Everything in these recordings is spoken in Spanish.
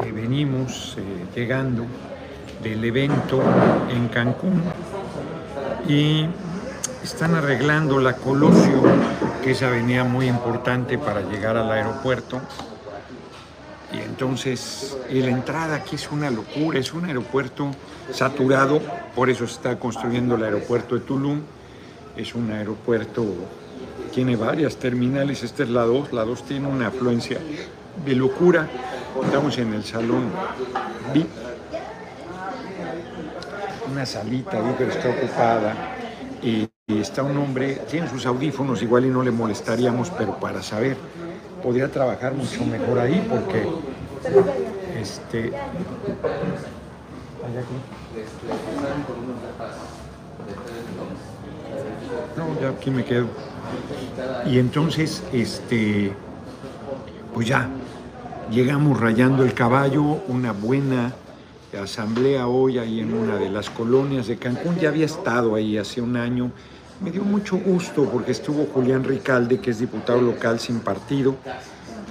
venimos eh, llegando del evento en Cancún y están arreglando la Colosio, que es avenida muy importante para llegar al aeropuerto. Y entonces la entrada aquí es una locura, es un aeropuerto saturado, por eso se está construyendo el aeropuerto de Tulum. Es un aeropuerto, tiene varias terminales, esta es la 2, la 2 tiene una afluencia de locura. Estamos en el salón VIP, una salita, yo que está ocupada. Y y está un hombre, tiene sus audífonos, igual y no le molestaríamos, pero para saber, podría trabajar mucho mejor ahí porque este no, ya aquí me quedo. Y entonces, este, pues ya, llegamos rayando el caballo, una buena asamblea hoy ahí en una de las colonias de Cancún. Ya había estado ahí hace un año. Me dio mucho gusto porque estuvo Julián Ricalde, que es diputado local sin partido,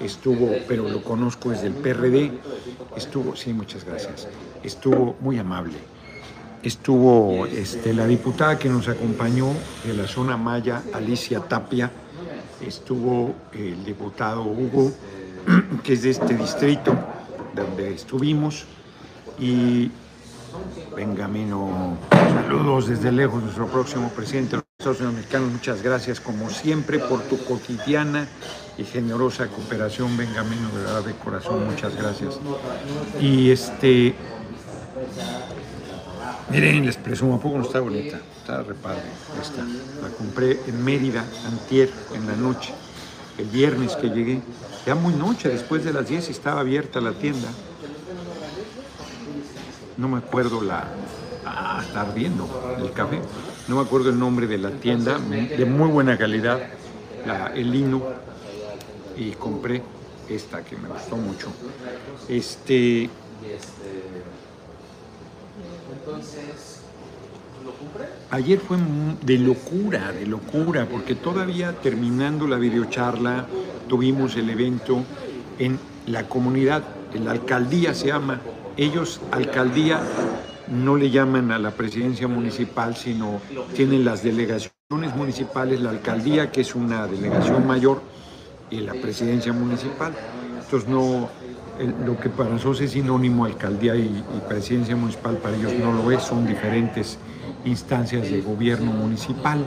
estuvo, pero lo conozco desde el PRD, estuvo, sí, muchas gracias, estuvo muy amable. Estuvo este, la diputada que nos acompañó de la zona Maya, Alicia Tapia, estuvo el diputado Hugo, que es de este distrito donde estuvimos, y Benjamino, saludos desde lejos, nuestro próximo presidente Estados Unidos Mexicanos, muchas gracias como siempre por tu cotidiana y generosa cooperación, Benjamín, de verdad de corazón, muchas gracias. Y este, miren, les presumo, ¿a poco no está bonita? Está repadre, esta. La compré en Mérida, antier, en la noche, el viernes que llegué, ya muy noche, después de las 10 estaba abierta la tienda. No me acuerdo la, Ah, está ardiendo el café. No me acuerdo el nombre de la tienda, de muy buena calidad, el lino, y compré esta que me gustó mucho. Este. Ayer fue de locura, de locura, porque todavía terminando la videocharla, tuvimos el evento en la comunidad, en la alcaldía se llama, ellos alcaldía no le llaman a la presidencia municipal, sino tienen las delegaciones municipales, la alcaldía, que es una delegación mayor, y la presidencia municipal. Entonces, no, lo que para nosotros es sinónimo alcaldía y, y, presidencia municipal, para ellos no lo es, son diferentes instancias de gobierno municipal.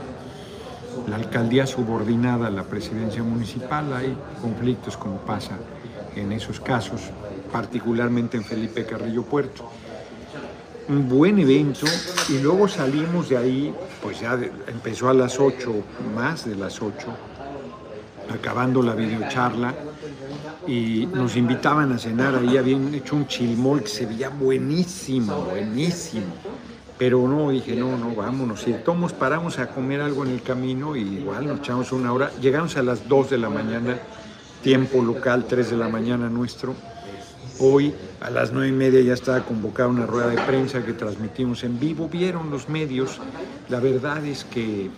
La alcaldía subordinada a la presidencia municipal, hay conflictos como pasa en esos casos, particularmente en Felipe Carrillo Puerto un buen evento y luego salimos de ahí, pues ya empezó a las 8, más de las 8, acabando la videocharla y nos invitaban a cenar, ahí habían hecho un chilmol que se veía buenísimo, buenísimo. Pero no, dije, no, no, vámonos. Y tomos paramos a comer algo en el camino y igual nos echamos una hora. Llegamos a las 2 de la mañana, tiempo local, 3 de la mañana nuestro Hoy a las nueve y media ya estaba convocada una rueda de prensa que transmitimos en vivo. Vieron los medios. La verdad es que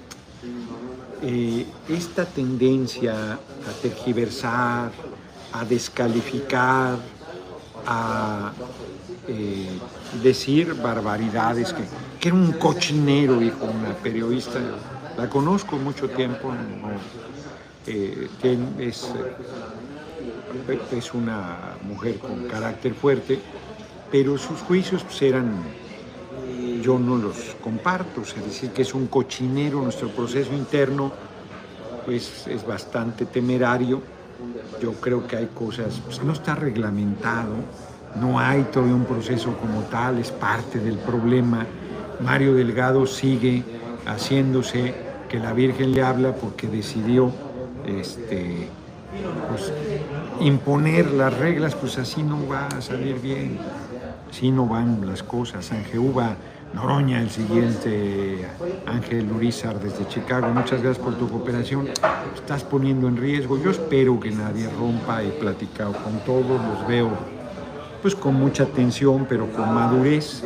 eh, esta tendencia a tergiversar, a descalificar, a eh, decir barbaridades, que, que, era un cochinero, dijo una periodista, la conozco mucho tiempo, eh, es es una mujer con carácter fuerte, pero sus juicios pues, eran, yo no los comparto, es decir, que es un cochinero, nuestro proceso interno pues es bastante temerario, yo creo que hay cosas, pues, no está reglamentado, no hay todavía un proceso como tal, es parte del problema. Mario Delgado sigue haciéndose que la Virgen le habla porque decidió este, pues, imponer las reglas, pues así no va a salir bien, así no van las cosas. Ángel Uva Noroña, el siguiente, Ángel Urizar desde Chicago, muchas gracias por tu cooperación. Estás poniendo en riesgo, yo espero que nadie rompa, he platicado con todos, los veo pues con mucha atención, pero con madurez.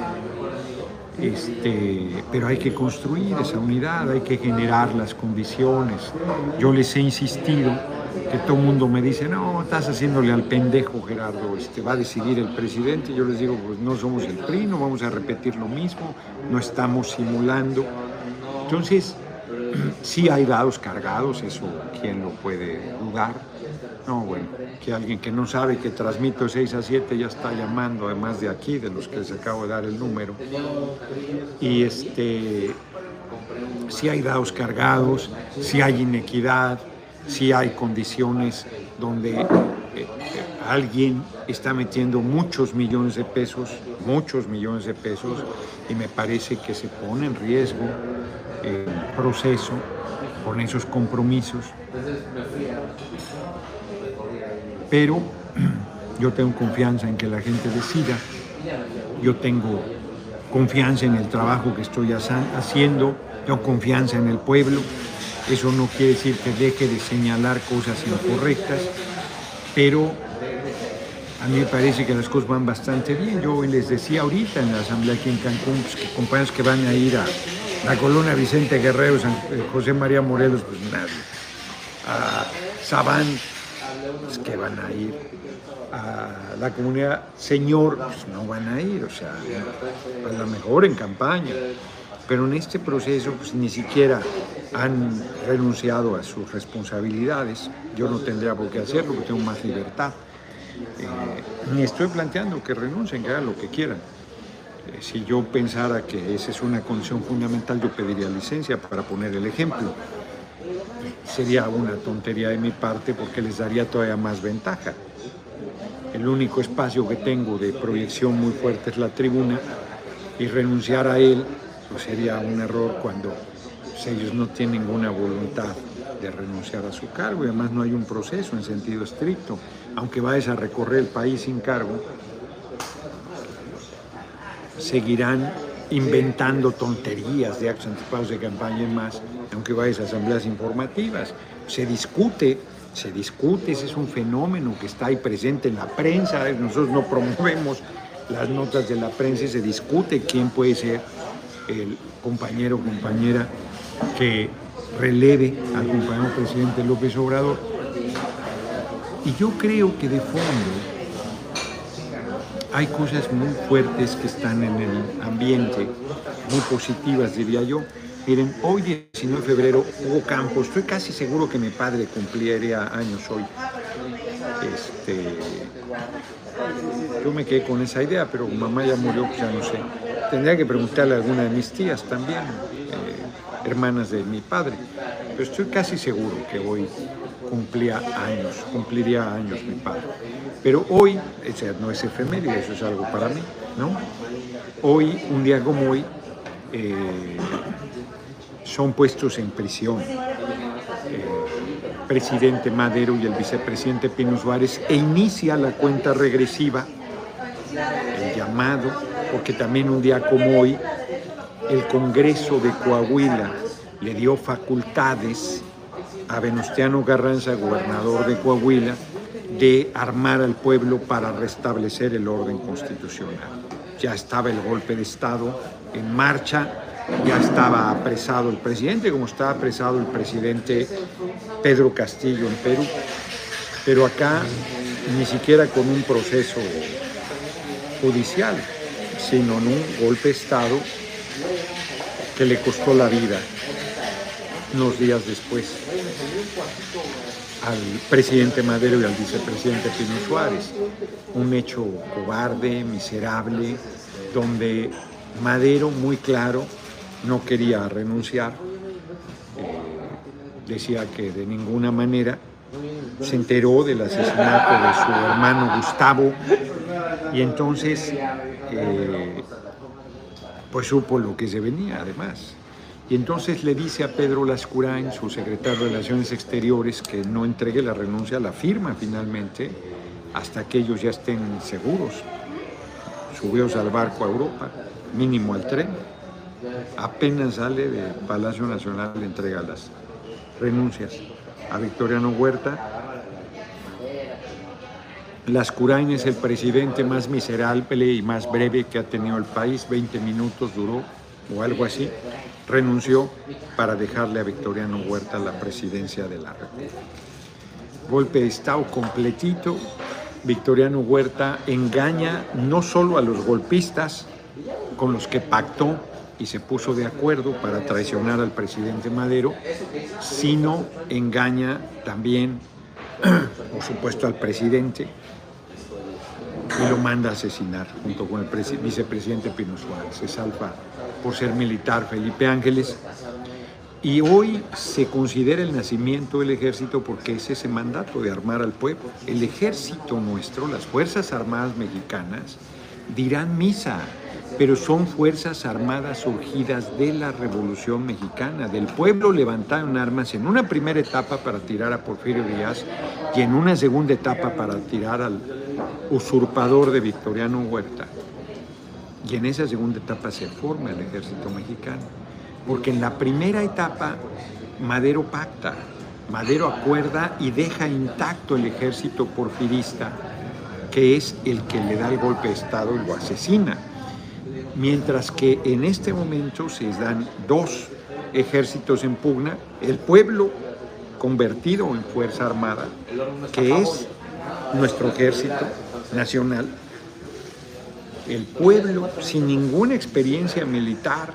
Este, pero hay que construir esa unidad, hay que generar las condiciones. Yo les he insistido que todo el mundo me dice, no, estás haciéndole al pendejo, Gerardo, este, va a decidir el presidente. Yo les digo, pues no somos el PRI, no vamos a repetir lo mismo, no estamos simulando. Entonces, sí hay dados cargados, eso quién lo puede dudar. No, bueno, que alguien que no sabe que transmito 6 a 7 ya está llamando, además de aquí, de los que les acabo de dar el número. Y este, si hay dados cargados, si hay inequidad, si hay condiciones donde eh, eh, alguien está metiendo muchos millones de pesos, muchos millones de pesos, y me parece que se pone en riesgo el proceso con esos compromisos pero yo tengo confianza en que la gente decida, yo tengo confianza en el trabajo que estoy haciendo, tengo confianza en el pueblo, eso no quiere decir que deje de señalar cosas incorrectas, pero a mí me parece que las cosas van bastante bien. Yo les decía ahorita en la asamblea aquí en Cancún, pues, compañeros que van a ir a la colonia Vicente Guerrero, eh, José María Morelos, pues nadie. A Sabán, pues, que van a ir a la comunidad. Señor, pues no van a ir, o sea, a lo mejor en campaña, pero en este proceso pues ni siquiera han renunciado a sus responsabilidades, yo no tendría por qué hacerlo porque tengo más libertad, eh, ni estoy planteando que renuncien, que hagan lo que quieran. Eh, si yo pensara que esa es una condición fundamental, yo pediría licencia para poner el ejemplo sería una tontería de mi parte porque les daría todavía más ventaja. El único espacio que tengo de proyección muy fuerte es la tribuna y renunciar a él pues sería un error cuando ellos no tienen ninguna voluntad de renunciar a su cargo y además no hay un proceso en sentido estricto. Aunque vayas a recorrer el país sin cargo, seguirán inventando tonterías de actos anticipados de campaña y más, aunque vayas a asambleas informativas. Se discute, se discute, ese es un fenómeno que está ahí presente en la prensa, nosotros no promovemos las notas de la prensa y se discute quién puede ser el compañero o compañera que releve al compañero presidente López Obrador. Y yo creo que de fondo hay cosas muy fuertes que están en el ambiente, muy positivas diría yo. Miren, hoy 19 de febrero hubo campo, estoy casi seguro que mi padre cumpliría años hoy. Este, yo me quedé con esa idea, pero mamá ya murió, pues ya no sé. Tendría que preguntarle a alguna de mis tías también, eh, hermanas de mi padre, pero estoy casi seguro que hoy cumplía años, cumpliría años mi padre. Pero hoy, o sea, no es efeméride, eso es algo para mí, ¿no? Hoy, un día como hoy, eh, son puestos en prisión el eh, presidente Madero y el vicepresidente Pino Suárez e inicia la cuenta regresiva, el llamado, porque también un día como hoy, el Congreso de Coahuila le dio facultades a Venustiano Carranza, gobernador de Coahuila, de armar al pueblo para restablecer el orden constitucional. Ya estaba el golpe de Estado en marcha, ya estaba apresado el presidente, como estaba apresado el presidente Pedro Castillo en Perú, pero acá ni siquiera con un proceso judicial, sino en un golpe de Estado que le costó la vida unos días después al presidente Madero y al vicepresidente Pino Suárez. Un hecho cobarde, miserable, donde Madero muy claro no quería renunciar, eh, decía que de ninguna manera se enteró del asesinato de su hermano Gustavo y entonces eh, pues supo lo que se venía además. Y entonces le dice a Pedro Lascurain, su secretario de Relaciones Exteriores, que no entregue la renuncia, la firma finalmente, hasta que ellos ya estén seguros. Subió al barco a Europa, mínimo al tren. Apenas sale del Palacio Nacional, le entrega las renuncias a Victoriano Huerta. Lascurain es el presidente más miserable y más breve que ha tenido el país, 20 minutos duró o algo así renunció para dejarle a Victoriano Huerta la presidencia de la República. golpe de Estado completito. Victoriano Huerta engaña no solo a los golpistas con los que pactó y se puso de acuerdo para traicionar al presidente Madero, sino engaña también, por supuesto, al presidente y lo manda a asesinar junto con el vicepresidente Pino Suárez. Se salva por ser militar Felipe Ángeles. Y hoy se considera el nacimiento del ejército porque es ese mandato de armar al pueblo. El ejército nuestro, las Fuerzas Armadas Mexicanas, dirán misa pero son fuerzas armadas surgidas de la Revolución Mexicana, del pueblo levantaron armas en una primera etapa para tirar a Porfirio Díaz y en una segunda etapa para tirar al usurpador de Victoriano Huerta. Y en esa segunda etapa se forma el ejército mexicano, porque en la primera etapa Madero pacta, Madero acuerda y deja intacto el ejército porfirista, que es el que le da el golpe de Estado y lo asesina mientras que en este momento se dan dos ejércitos en pugna, el pueblo convertido en Fuerza Armada, que es nuestro ejército nacional, el pueblo sin ninguna experiencia militar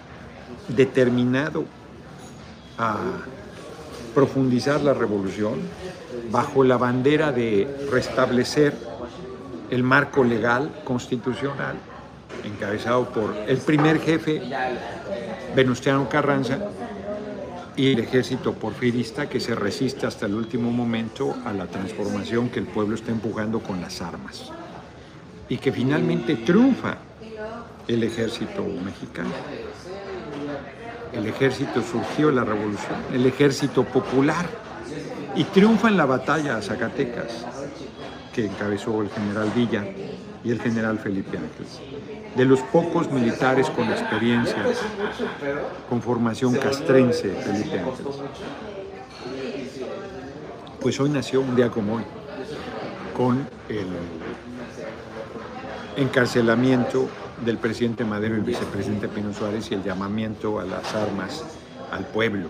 determinado a profundizar la revolución bajo la bandera de restablecer el marco legal constitucional encabezado por el primer jefe, Venustiano Carranza, y el ejército porfirista que se resiste hasta el último momento a la transformación que el pueblo está empujando con las armas. Y que finalmente triunfa el ejército mexicano. El ejército surgió de la revolución, el ejército popular, y triunfa en la batalla a Zacatecas, que encabezó el general Villa y el general Felipe Ángeles de los pocos militares con experiencia, con formación castrense, Felipe Pues hoy nació un día como hoy, con el encarcelamiento del presidente Madero y el vicepresidente Pino Suárez y el llamamiento a las armas al pueblo,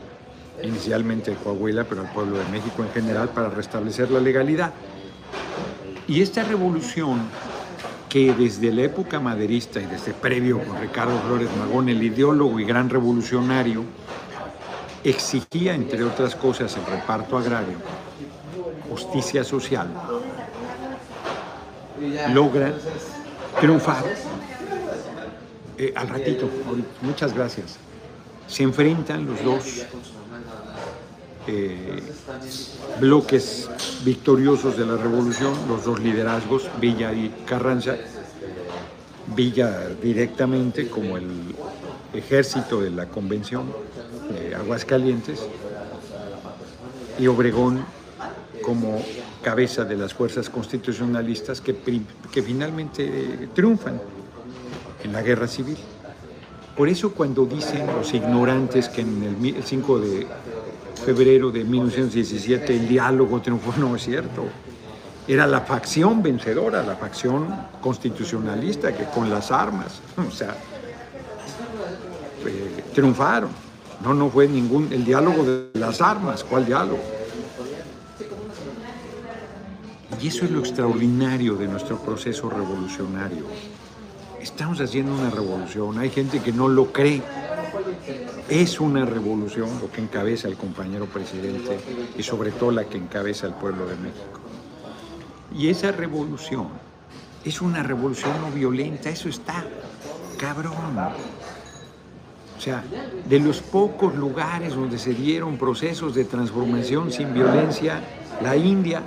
inicialmente de Coahuila, pero al pueblo de México en general, para restablecer la legalidad. Y esta revolución que desde la época maderista y desde previo con Ricardo Flores Magón, el ideólogo y gran revolucionario, exigía, entre otras cosas, el reparto agrario, justicia social, logra triunfar. Eh, al ratito, muchas gracias. Se enfrentan los dos eh, bloques victoriosos de la revolución, los dos liderazgos, Villa y Carranza. Villa directamente como el ejército de la convención de Aguascalientes y Obregón como cabeza de las fuerzas constitucionalistas que, que finalmente triunfan en la guerra civil. Por eso cuando dicen los ignorantes que en el 5 de febrero de 1917 el diálogo triunfó, no es cierto. Era la facción vencedora, la facción constitucionalista que con las armas, o sea, eh, triunfaron. No, no fue ningún, el diálogo de las armas, ¿cuál diálogo? Y eso es lo extraordinario de nuestro proceso revolucionario. Estamos haciendo una revolución, hay gente que no lo cree, es una revolución lo que encabeza el compañero presidente y sobre todo la que encabeza el pueblo de México. Y esa revolución es una revolución no violenta, eso está cabrón. O sea, de los pocos lugares donde se dieron procesos de transformación sin violencia, la India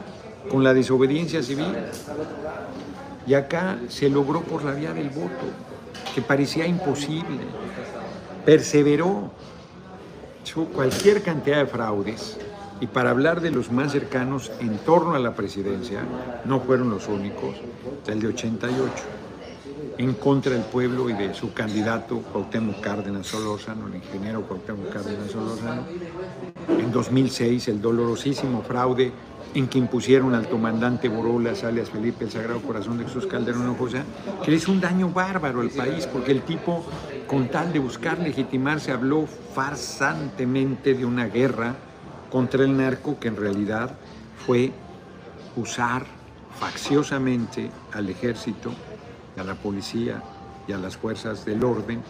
con la desobediencia civil. Y acá se logró por la vía del voto, que parecía imposible perseveró, cualquier cantidad de fraudes y para hablar de los más cercanos en torno a la presidencia, no fueron los únicos, el de 88, en contra del pueblo y de su candidato Cuauhtémoc Cárdenas Solórzano, el ingeniero Cuauhtémoc Cárdenas Solórzano. En 2006 el dolorosísimo fraude en que impusieron al comandante Borolas, alias Felipe el Sagrado Corazón de Jesús Calderón Hinojosa, que le hizo un daño bárbaro al país, porque el tipo, con tal de buscar legitimarse, habló farsantemente de una guerra contra el narco que en realidad fue usar facciosamente al ejército, a la policía y a las fuerzas del orden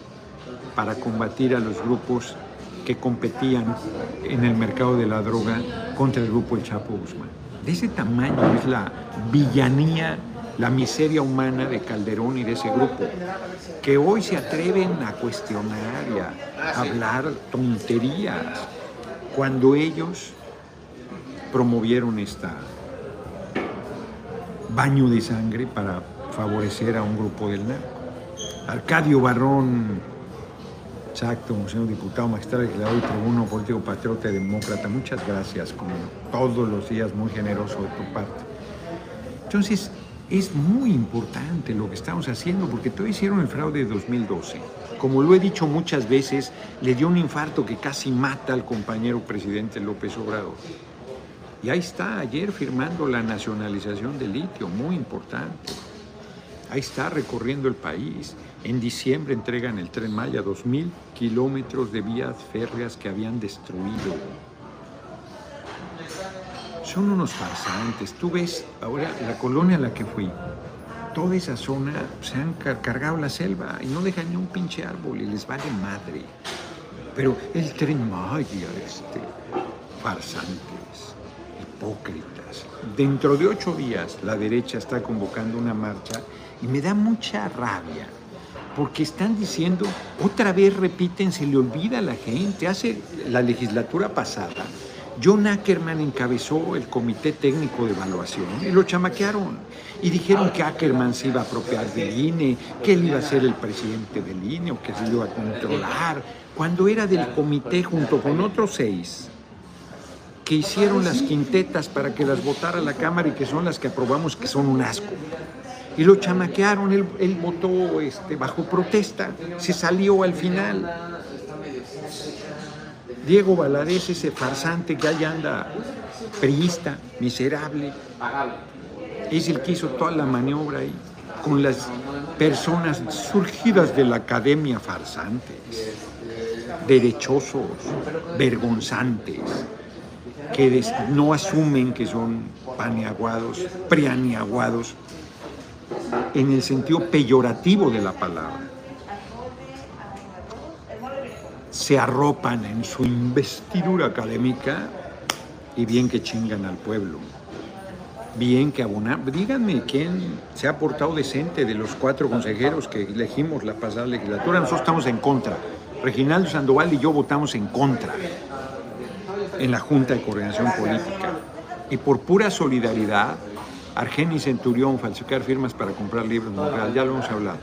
para combatir a los grupos que competían en el mercado de la droga contra el grupo El Chapo Guzmán. De ese tamaño es la villanía, la miseria humana de Calderón y de ese grupo, que hoy se atreven a cuestionar y a hablar tonterías, cuando ellos promovieron esta baño de sangre para favorecer a un grupo del narco. Arcadio Barrón Exacto, señor diputado, magistrado, legislador y tribuno, político, patriota y demócrata. Muchas gracias, como todos los días, muy generoso de tu parte. Entonces, es muy importante lo que estamos haciendo, porque todos hicieron el fraude de 2012. Como lo he dicho muchas veces, le dio un infarto que casi mata al compañero presidente López Obrador. Y ahí está, ayer firmando la nacionalización del litio, muy importante. Ahí está, recorriendo el país. En diciembre entregan el tren Maya, 2.000 kilómetros de vías férreas que habían destruido. Son unos farsantes. Tú ves ahora la colonia a la que fui. Toda esa zona se han cargado la selva y no dejan ni un pinche árbol y les vale madre. Pero el tren Maya, este, farsantes, hipócritas. Dentro de ocho días la derecha está convocando una marcha y me da mucha rabia porque están diciendo, otra vez repiten, se le olvida a la gente. Hace la legislatura pasada, John Ackerman encabezó el comité técnico de evaluación y lo chamaquearon. Y dijeron que Ackerman se iba a apropiar del INE, que él iba a ser el presidente del INE o que se iba a controlar, cuando era del comité junto con otros seis que hicieron las quintetas para que las votara la Cámara y que son las que aprobamos que son un asco y lo chamaquearon, él, votó este, bajo protesta, se salió al final. Diego Valadez, ese farsante que allá anda, priista, miserable, es el que hizo toda la maniobra ahí, con las personas surgidas de la academia farsantes, derechosos, vergonzantes, que no asumen que son paneaguados, preaniaguados, en el sentido peyorativo de la palabra. Se arropan en su investidura académica y bien que chingan al pueblo. Bien que abonan. Díganme quién se ha portado decente de los cuatro consejeros que elegimos la pasada legislatura. Nosotros estamos en contra. Reginaldo Sandoval y yo votamos en contra en la Junta de Coordinación Política. Y por pura solidaridad Argeni Centurión, falsificar firmas para comprar libros, ya lo hemos hablado.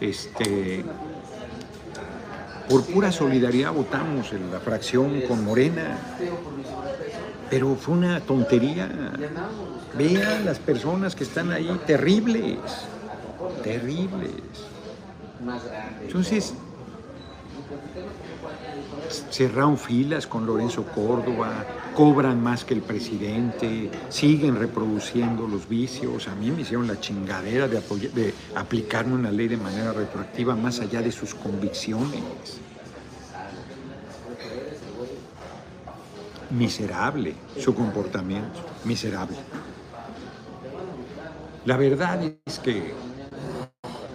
Este, por pura solidaridad votamos en la fracción con Morena, pero fue una tontería. Vean las personas que están ahí, terribles, terribles. Entonces, cerraron filas con Lorenzo Córdoba, cobran más que el presidente, siguen reproduciendo los vicios. A mí me hicieron la chingadera de, de aplicarme una ley de manera retroactiva más allá de sus convicciones. Miserable su comportamiento, miserable. La verdad es que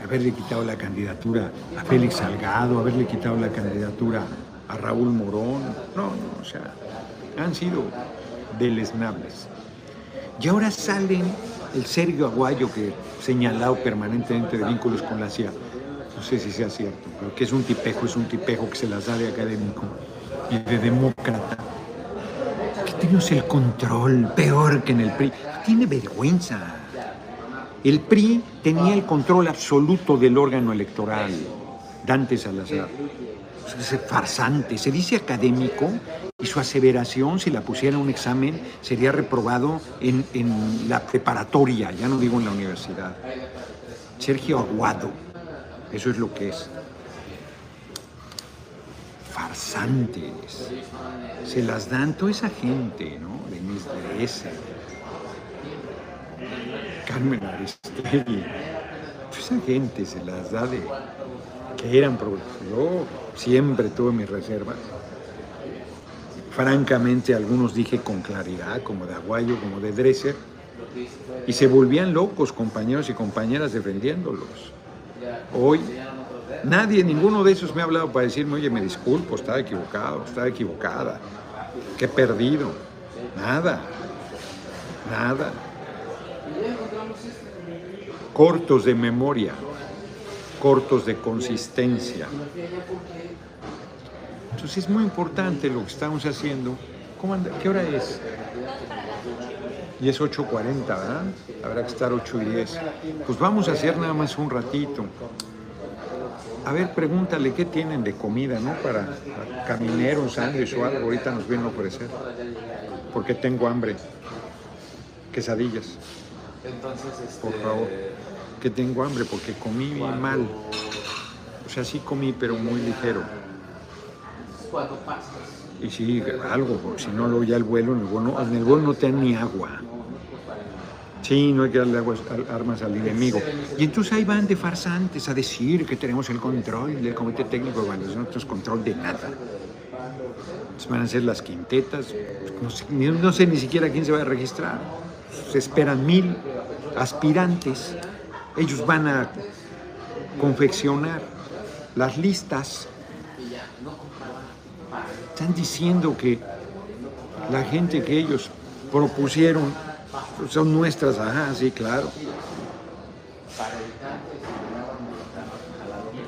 haberle quitado la candidatura a Félix Salgado, haberle quitado la candidatura a Raúl Morón, no, no, o sea, han sido deleznables. Y ahora salen el Sergio Aguayo, que señalado permanentemente de vínculos con la CIA, no sé si sea cierto, pero que es un tipejo, es un tipejo que se las da de académico y de demócrata, que tiene el control peor que en el PRI. Tiene vergüenza. El PRI tenía el control absoluto del órgano electoral, Dante Salazar. Es farsante, se dice académico y su aseveración, si la pusiera en un examen, sería reprobado en, en la preparatoria, ya no digo en la universidad. Sergio Aguado, eso es lo que es. Farsantes, se las dan toda esa gente, ¿no? De esa Carmen Aristegui. Esa gente se las da de que eran Yo siempre tuve mis reservas. Francamente, algunos dije con claridad, como de Aguayo, como de Dresser, Y se volvían locos compañeros y compañeras defendiéndolos. Hoy nadie, ninguno de esos me ha hablado para decirme, oye, me disculpo, estaba equivocado, estaba equivocada, que he perdido. Nada, nada. Cortos de memoria, cortos de consistencia. Entonces es muy importante lo que estamos haciendo. ¿Cómo anda? ¿Qué hora es? Y es 8.40, ¿verdad? Habrá que estar 8 y 10. Pues vamos a hacer nada más un ratito. A ver, pregúntale qué tienen de comida, ¿no? Para caminar un sándwich o algo. Ahorita nos vienen a ofrecer. Porque tengo hambre. Quesadillas. Por favor. Que tengo hambre porque comí mal. O sea, sí comí, pero muy ligero. Y sí, algo, porque si no, luego ya el vuelo, en el vuelo, en el vuelo no te dan ni agua. Sí, no hay que darle aguas, armas al enemigo. Y entonces ahí van de farsantes a decir que tenemos el control del Comité Técnico Evaluación, no control de nada. van a ser las quintetas, no sé, no sé ni siquiera quién se va a registrar. Se esperan mil aspirantes. Ellos van a confeccionar las listas. Están diciendo que la gente que ellos propusieron son nuestras, ajá, sí, claro.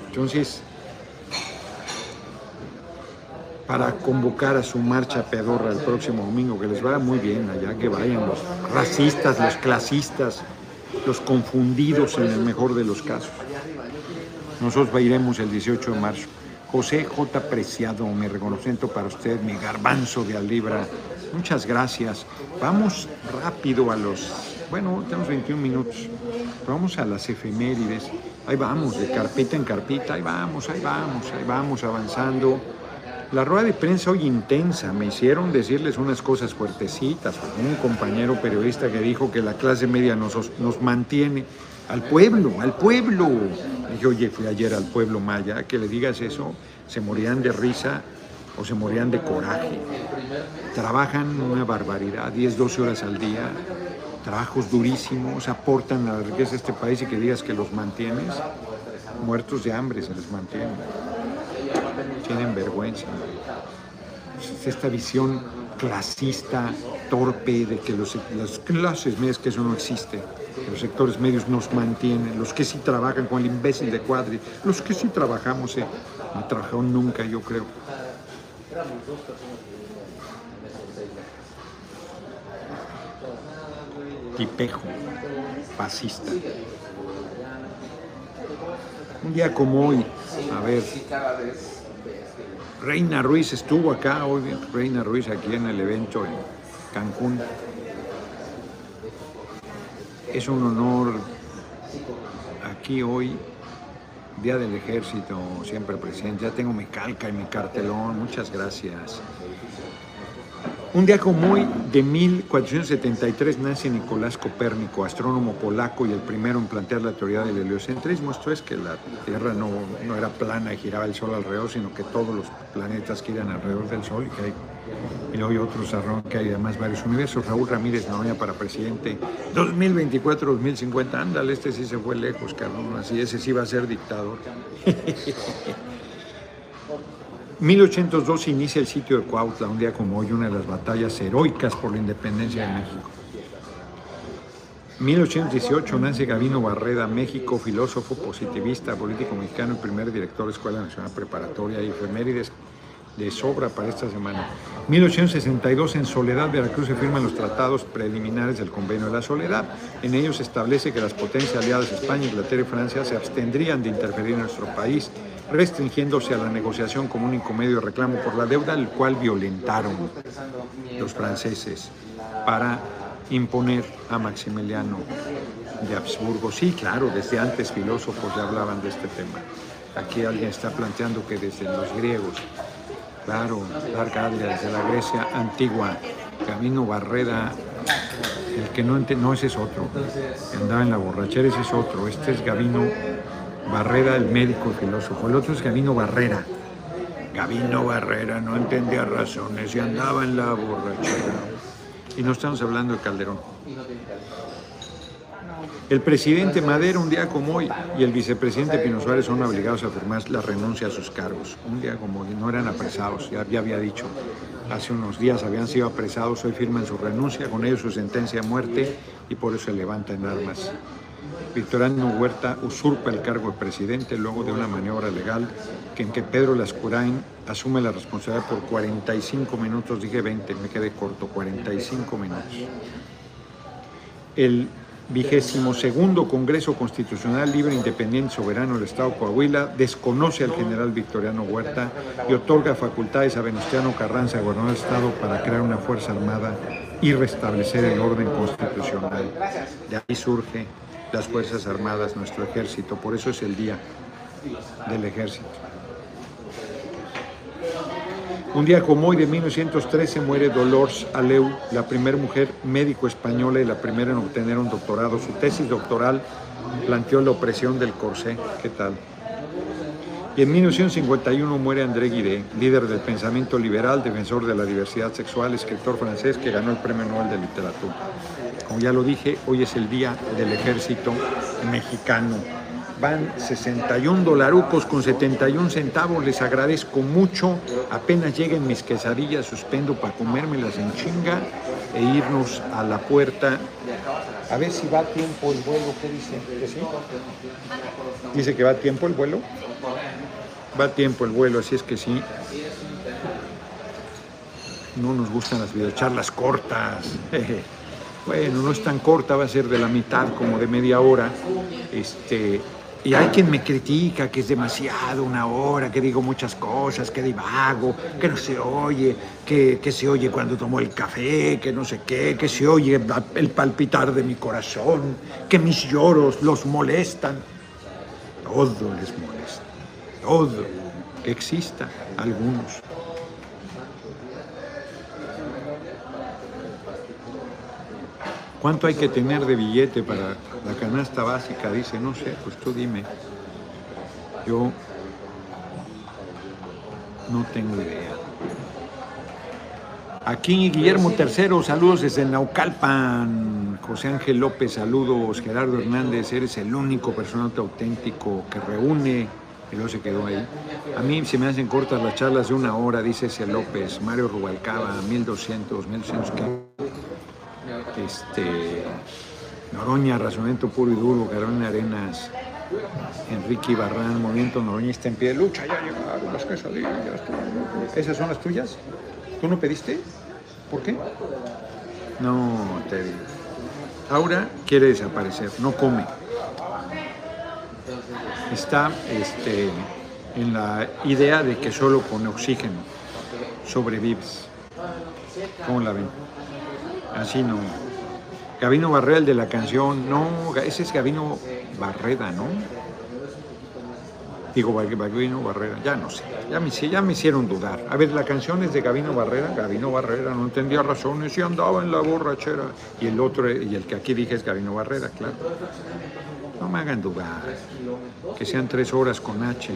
Entonces, para convocar a su marcha pedorra el próximo domingo, que les vaya muy bien allá, que vayan los racistas, los clasistas, los confundidos en el mejor de los casos. Nosotros iremos el 18 de marzo. José J. Preciado, mi reconocimiento para usted, mi garbanzo de Alibra. Muchas gracias. Vamos rápido a los, bueno, tenemos 21 minutos. Vamos a las efemérides. Ahí vamos, de carpeta en carpeta, ahí vamos, ahí vamos, ahí vamos avanzando. La rueda de prensa hoy intensa, me hicieron decirles unas cosas fuertecitas. Un compañero periodista que dijo que la clase media nos, nos mantiene al pueblo, al pueblo. Dije, oye, fui ayer al pueblo maya, que le digas eso, se morían de risa o se morían de coraje. Trabajan una barbaridad, 10, 12 horas al día, trabajos durísimos, aportan a la riqueza de este país y que digas que los mantienes, muertos de hambre se les mantiene. Tienen vergüenza. esta visión clasista, torpe, de que los, las clases medias, que eso no existe los sectores medios nos mantienen, los que sí trabajan con el imbécil de Cuadri, los que sí trabajamos, eh, no trabajado nunca, yo creo. Tipejo, fascista. Un día como hoy, a ver, Reina Ruiz estuvo acá hoy, Reina Ruiz aquí en el evento en Cancún es un honor aquí hoy, Día del Ejército, siempre presente. Ya tengo mi calca y mi cartelón, muchas gracias. Un día como hoy, de 1473, nace Nicolás Copérnico, astrónomo polaco y el primero en plantear la teoría del heliocentrismo. Esto es que la Tierra no, no era plana y giraba el Sol alrededor, sino que todos los planetas giran alrededor del Sol y que hay y luego hay otros que hay además varios universos. Raúl Ramírez Noroña para presidente 2024-2050. Ándale, este sí se fue lejos, cabrón. Así ese sí va a ser dictador. 1802 inicia el sitio de Cuautla, un día como hoy, una de las batallas heroicas por la independencia de México. 1818 nace Gavino Barreda, México, filósofo positivista, político mexicano y primer director de Escuela Nacional Preparatoria y efemérides de sobra para esta semana. 1862 en Soledad, Veracruz, se firman los tratados preliminares del Convenio de la Soledad. En ellos establece que las potencias aliadas España, Inglaterra y Francia se abstendrían de interferir en nuestro país, restringiéndose a la negociación como único medio de reclamo por la deuda, el cual violentaron los franceses para imponer a Maximiliano de Habsburgo. Sí, claro, desde antes filósofos ya hablaban de este tema. Aquí alguien está planteando que desde los griegos Claro, Arcadia, desde la Grecia antigua, Camino Barrera, el que no entiende, no, ese es otro, que andaba en la borrachera, ese es otro, este es Gavino Barrera, el médico filósofo, el otro es Gavino Barrera. Gavino Barrera no entendía razones y andaba en la borrachera. Y no estamos hablando de Calderón. El presidente Madero un día como hoy y el vicepresidente Pino Suárez son obligados a firmar la renuncia a sus cargos. Un día como hoy, no eran apresados, ya, había dicho. Hace unos días habían sido apresados, hoy firman su renuncia, con ellos su sentencia a muerte y por eso se levantan armas. Victoriano Huerta usurpa el cargo de presidente luego de una maniobra legal que en que Pedro Lascurain asume la responsabilidad por 45 minutos, dije 20, me quedé corto, 45 minutos. El vigésimo segundo Congreso Constitucional Libre, Independiente, Soberano del Estado Coahuila desconoce al general Victoriano Huerta y otorga facultades a Venustiano Carranza, gobernador del Estado, para crear una Fuerza Armada y restablecer el orden constitucional. De ahí surge las Fuerzas Armadas, nuestro ejército, por eso es el Día del Ejército. Un día como hoy de 1913 muere Dolores Aleu, la primera mujer médico española y la primera en obtener un doctorado. Su tesis doctoral planteó la opresión del corsé. ¿Qué tal? Y en 1951 muere André Guidé, líder del pensamiento liberal, defensor de la diversidad sexual, escritor francés que ganó el Premio Nobel de Literatura. Como ya lo dije, hoy es el Día del Ejército Mexicano van 61 dolarucos con 71 centavos, les agradezco mucho, apenas lleguen mis quesadillas, suspendo para comérmelas en chinga e irnos a la puerta. A ver si va a tiempo el vuelo, ¿qué dice? Dice que va a tiempo el vuelo. Va a tiempo el vuelo, así es que sí. No nos gustan las videocharlas cortas. Bueno, no es tan corta, va a ser de la mitad, como de media hora. Este, y hay quien me critica que es demasiado una hora, que digo muchas cosas, que divago, que no se oye, que, que, se oye cuando tomo el café, que no sé qué, que se oye el palpitar de mi corazón, que mis lloros los molestan. Todo les molesta, todo, que exista algunos. ¿Cuánto hay que tener de billete para la canasta básica? Dice, no sé, pues tú dime. Yo no tengo idea. Aquí Guillermo III, saludos desde Naucalpan. José Ángel López, saludos. Gerardo Hernández, eres el único personaje auténtico que reúne. Y luego se quedó ahí. A mí se me hacen cortas las charlas de una hora, dice ese López. Mario Rubalcaba, 1200, 1200, ¿qué? este, Noroña, Razonamiento Puro y Duro, Carolina Arenas, Enrique Ibarrán, Movimiento Noroña está en pie de lucha, ya llegaron las quesadillas. ¿Esas son las tuyas? ¿Tú no pediste? ¿Por qué? No, te digo. Aura quiere desaparecer, no come. Está este, en la idea de que solo con oxígeno sobrevives. ¿Cómo la ven? Así no. Gabino Barrera, el de la canción, no, ese es Gabino Barreda, ¿no? Digo, Gabino Barrera, ya no sé, ya me, ya me hicieron dudar. A ver, la canción es de Gabino Barrera, Gabino Barrera no entendía razones y andaba en la borrachera. Y el otro, y el que aquí dije es Gabino Barrera, claro. No me hagan dudar, que sean tres horas con H.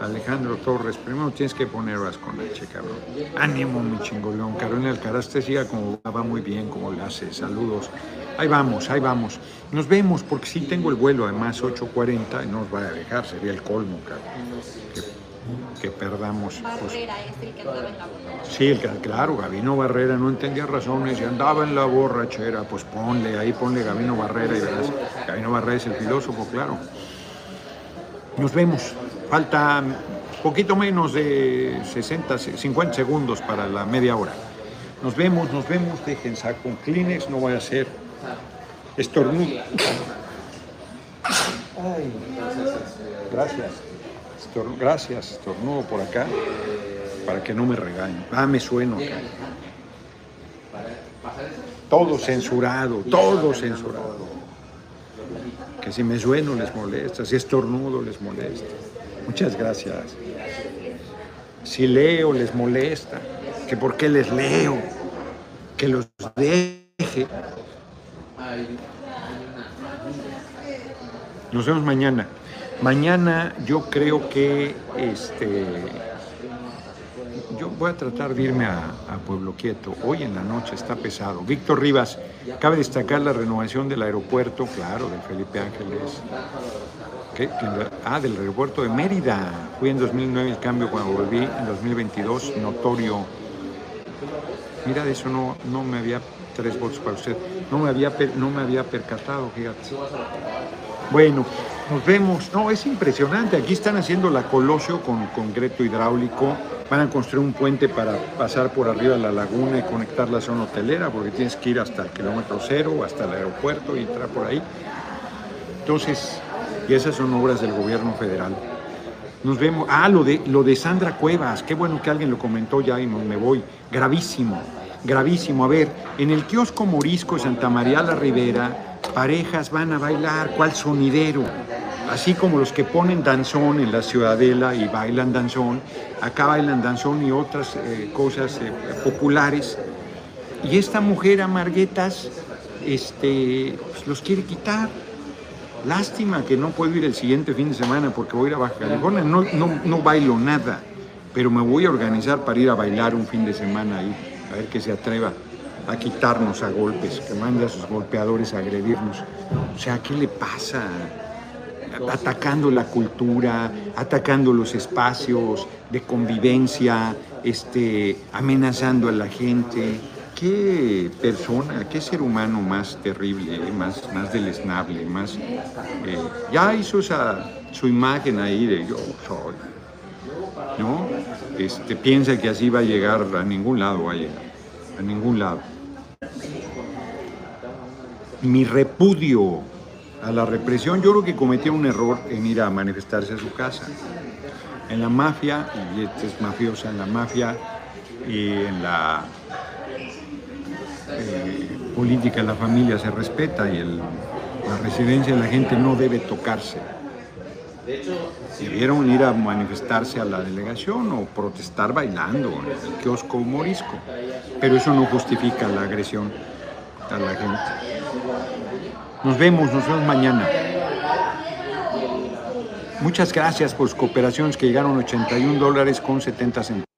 Alejandro Torres, primero tienes que poner con H, cabrón. Ánimo, mi chingolón. Carolina Alcaraz te siga como va muy bien, como lo hace. Saludos. Ahí vamos, ahí vamos. Nos vemos, porque sí tengo el vuelo, además 8.40, y no nos va a dejar, sería el colmo, cabrón. Que, perdamos. Pues. Barrera es el que andaba en la borrachera. Sí, el, claro, Gabino Barrera no entendía razones y andaba en la borrachera. Pues ponle, ahí ponle Gabino Barrera y verás. Gabino Barrera es el filósofo, claro. Nos vemos. Falta poquito menos de 60, 50 segundos para la media hora. Nos vemos, nos vemos. Dejen saco un Kleenex, no voy a hacer estornudo. Ay, gracias. Estor, gracias, estornudo por acá para que no me regañen. Ah, me sueno acá. Todo censurado, todo censurado. Que si me sueno les molesta, si estornudo les molesta. Muchas gracias. Si leo les molesta, que por qué les leo, que los deje. Nos vemos mañana. Mañana yo creo que este yo voy a tratar de irme a, a Pueblo Quieto. Hoy en la noche está pesado. Víctor Rivas, cabe destacar la renovación del aeropuerto, claro, del Felipe Ángeles. Ah, del aeropuerto de Mérida. Fui en 2009 el cambio cuando volví, en 2022 notorio. Mira, de eso no, no me había, tres votos para usted, no me había, no me había percatado, fíjate. Bueno, nos vemos. No, es impresionante. Aquí están haciendo la Colosio con concreto hidráulico. Van a construir un puente para pasar por arriba de la laguna y conectar la zona hotelera, porque tienes que ir hasta el kilómetro cero, hasta el aeropuerto y entrar por ahí. Entonces, y esas son obras del gobierno federal. Nos vemos. Ah, lo de, lo de Sandra Cuevas. Qué bueno que alguien lo comentó ya y me voy. Gravísimo, gravísimo. A ver, en el kiosco Morisco de Santa María la Ribera, parejas van a bailar. ¿Cuál sonidero? Así como los que ponen danzón en la ciudadela y bailan danzón. Acá bailan danzón y otras eh, cosas eh, populares. Y esta mujer, Amarguetas, este, pues los quiere quitar. Lástima que no puedo ir el siguiente fin de semana porque voy a ir a Baja California. No, no, no bailo nada, pero me voy a organizar para ir a bailar un fin de semana ahí. A ver que se atreva a quitarnos a golpes, que mande a sus golpeadores a agredirnos. O sea, ¿qué le pasa? Atacando la cultura, atacando los espacios de convivencia, este, amenazando a la gente. Qué persona, qué ser humano más terrible, eh, más, más deleznable, más... eh, ya hizo esa, su imagen ahí de yo soy, ¿no? Este, piensa que así va a llegar, a ningún lado va a llegar, a ningún lado. Mi repudio a la represión, yo creo que cometió un error en ir a manifestarse a su casa. En la mafia, y esta es mafiosa, en la mafia y en la eh, política, la familia se respeta y la residencia de la gente no debe tocarse. Debieron ir a manifestarse a la delegación o protestar bailando en el kiosco morisco, pero eso no justifica la agresión a la gente. Nos vemos, nos vemos mañana. Muchas gracias por sus cooperaciones que llegaron a 81 dólares con 70 centavos.